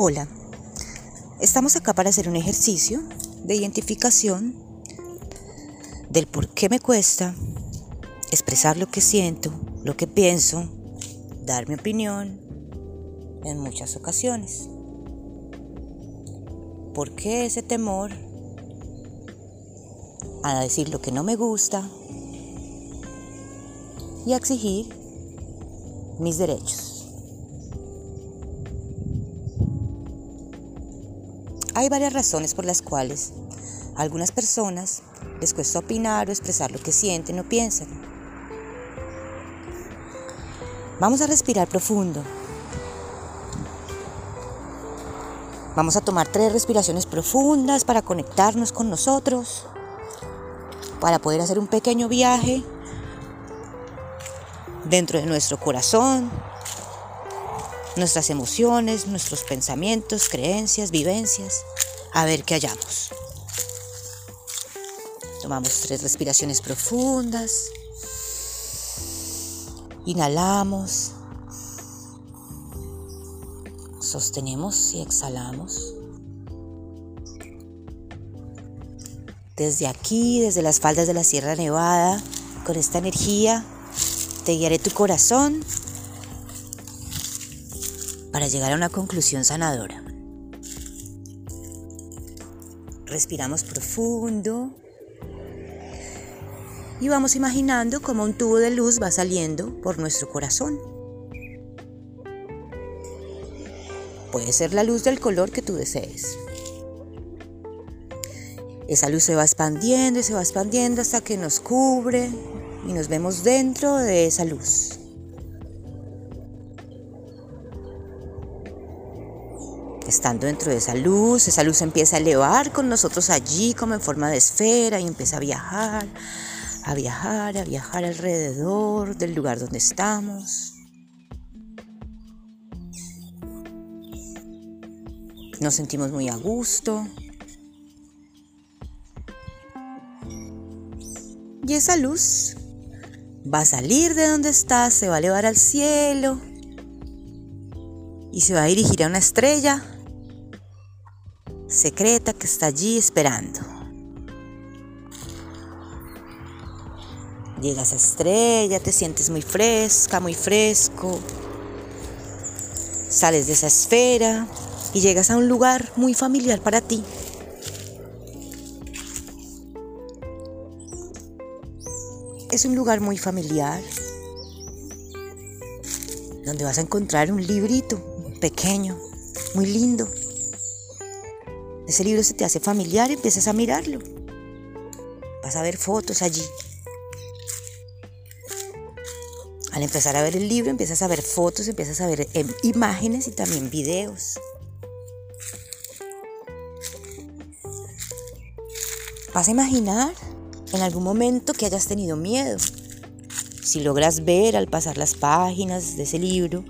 Hola, estamos acá para hacer un ejercicio de identificación del por qué me cuesta expresar lo que siento, lo que pienso, dar mi opinión en muchas ocasiones. ¿Por qué ese temor a decir lo que no me gusta y a exigir mis derechos? Hay varias razones por las cuales a algunas personas les cuesta opinar o expresar lo que sienten o piensan. Vamos a respirar profundo. Vamos a tomar tres respiraciones profundas para conectarnos con nosotros, para poder hacer un pequeño viaje dentro de nuestro corazón, nuestras emociones, nuestros pensamientos, creencias, vivencias, a ver qué hallamos. Tomamos tres respiraciones profundas. Inhalamos. Sostenemos y exhalamos. Desde aquí, desde las faldas de la Sierra Nevada, con esta energía, te guiaré tu corazón para llegar a una conclusión sanadora. Respiramos profundo y vamos imaginando cómo un tubo de luz va saliendo por nuestro corazón. Puede ser la luz del color que tú desees. Esa luz se va expandiendo y se va expandiendo hasta que nos cubre y nos vemos dentro de esa luz. Estando dentro de esa luz, esa luz empieza a elevar con nosotros allí como en forma de esfera y empieza a viajar, a viajar, a viajar alrededor del lugar donde estamos. Nos sentimos muy a gusto. Y esa luz va a salir de donde está, se va a elevar al cielo y se va a dirigir a una estrella secreta que está allí esperando. Llegas a estrella, te sientes muy fresca, muy fresco. Sales de esa esfera y llegas a un lugar muy familiar para ti. Es un lugar muy familiar donde vas a encontrar un librito pequeño, muy lindo, ese libro se te hace familiar y empiezas a mirarlo. Vas a ver fotos allí. Al empezar a ver el libro empiezas a ver fotos, empiezas a ver em, imágenes y también videos. Vas a imaginar en algún momento que hayas tenido miedo. Si logras ver al pasar las páginas de ese libro,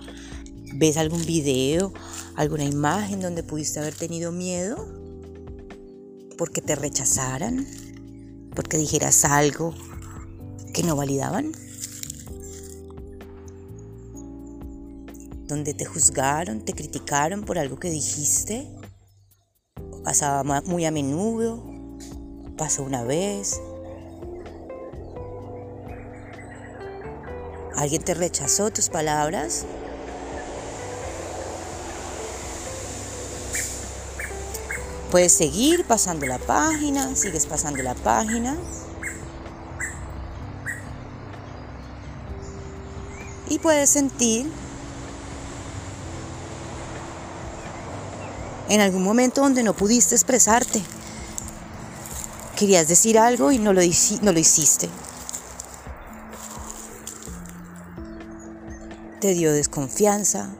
ves algún video, alguna imagen donde pudiste haber tenido miedo, porque te rechazaran, porque dijeras algo que no validaban, donde te juzgaron, te criticaron por algo que dijiste, pasaba muy a menudo, pasó una vez, alguien te rechazó tus palabras Puedes seguir pasando la página, sigues pasando la página. Y puedes sentir en algún momento donde no pudiste expresarte. Querías decir algo y no lo, no lo hiciste. Te dio desconfianza.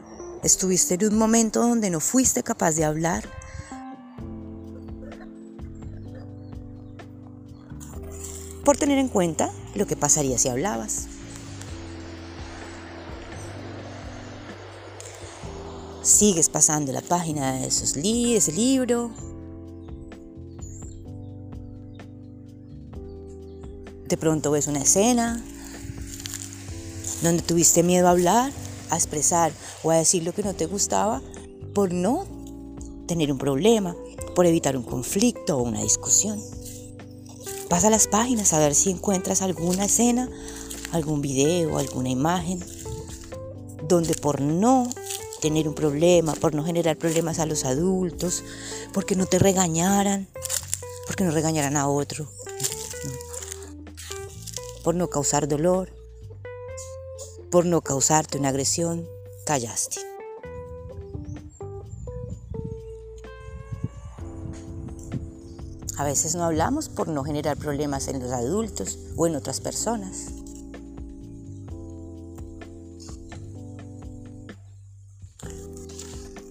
Estuviste en un momento donde no fuiste capaz de hablar. Por tener en cuenta lo que pasaría si hablabas. Sigues pasando la página de esos ese libro. De pronto ves una escena donde tuviste miedo a hablar, a expresar o a decir lo que no te gustaba por no tener un problema, por evitar un conflicto o una discusión. Pasa las páginas a ver si encuentras alguna escena, algún video, alguna imagen, donde por no tener un problema, por no generar problemas a los adultos, porque no te regañaran, porque no regañaran a otro, por no causar dolor, por no causarte una agresión, callaste. A veces no hablamos por no generar problemas en los adultos o en otras personas.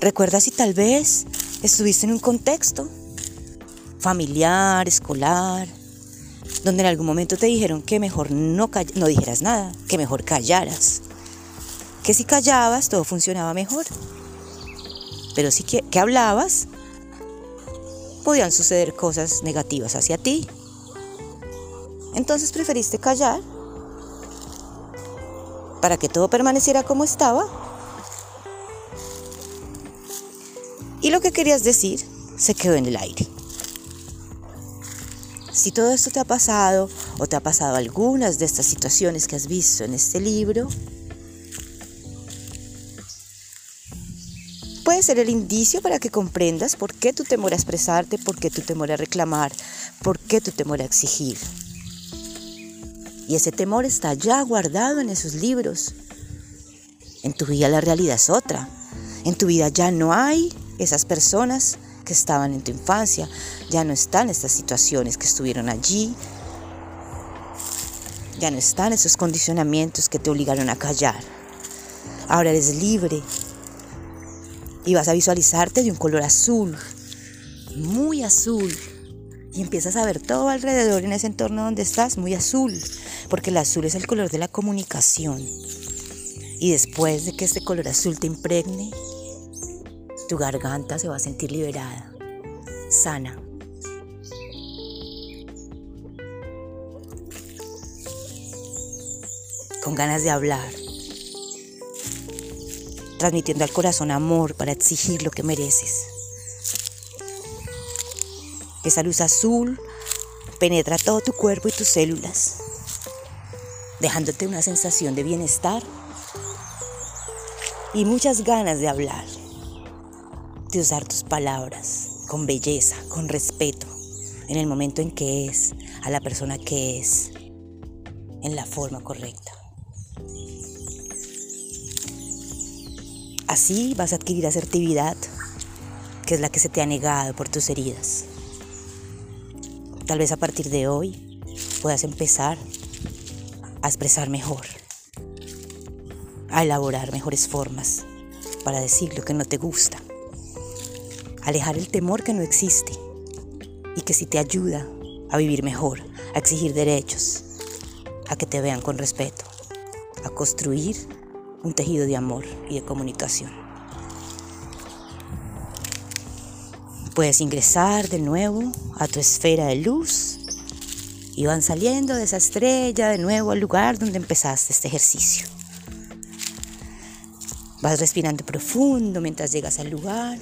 Recuerda si tal vez estuviste en un contexto familiar, escolar, donde en algún momento te dijeron que mejor no, no dijeras nada, que mejor callaras, que si callabas todo funcionaba mejor, pero si que, que hablabas podían suceder cosas negativas hacia ti. Entonces preferiste callar para que todo permaneciera como estaba. Y lo que querías decir se quedó en el aire. Si todo esto te ha pasado o te ha pasado algunas de estas situaciones que has visto en este libro, puede ser el indicio para que comprendas por qué tu temor a expresarte, por qué tu temor a reclamar, por qué tu temor a exigir. Y ese temor está ya guardado en esos libros. En tu vida la realidad es otra. En tu vida ya no hay esas personas que estaban en tu infancia, ya no están estas situaciones que estuvieron allí, ya no están esos condicionamientos que te obligaron a callar. Ahora eres libre y vas a visualizarte de un color azul, muy azul. Y empiezas a ver todo alrededor en ese entorno donde estás, muy azul, porque el azul es el color de la comunicación. Y después de que este color azul te impregne, tu garganta se va a sentir liberada, sana. Con ganas de hablar, transmitiendo al corazón amor para exigir lo que mereces. Esa luz azul penetra todo tu cuerpo y tus células, dejándote una sensación de bienestar y muchas ganas de hablar, de usar tus palabras con belleza, con respeto, en el momento en que es, a la persona que es, en la forma correcta. Así vas a adquirir asertividad, que es la que se te ha negado por tus heridas. Tal vez a partir de hoy puedas empezar a expresar mejor, a elaborar mejores formas para decir lo que no te gusta, alejar el temor que no existe y que si te ayuda a vivir mejor, a exigir derechos, a que te vean con respeto, a construir un tejido de amor y de comunicación. Puedes ingresar de nuevo a tu esfera de luz y van saliendo de esa estrella de nuevo al lugar donde empezaste este ejercicio. Vas respirando profundo mientras llegas al lugar.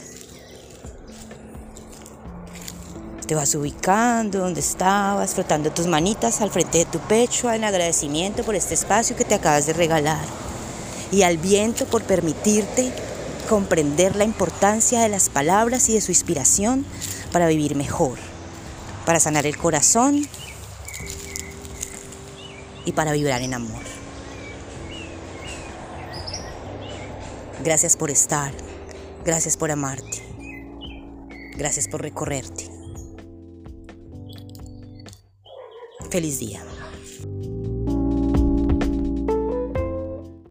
Te vas ubicando donde estabas, frotando tus manitas al frente de tu pecho en agradecimiento por este espacio que te acabas de regalar y al viento por permitirte comprender la importancia de las palabras y de su inspiración para vivir mejor, para sanar el corazón y para vibrar en amor. Gracias por estar, gracias por amarte, gracias por recorrerte. Feliz día.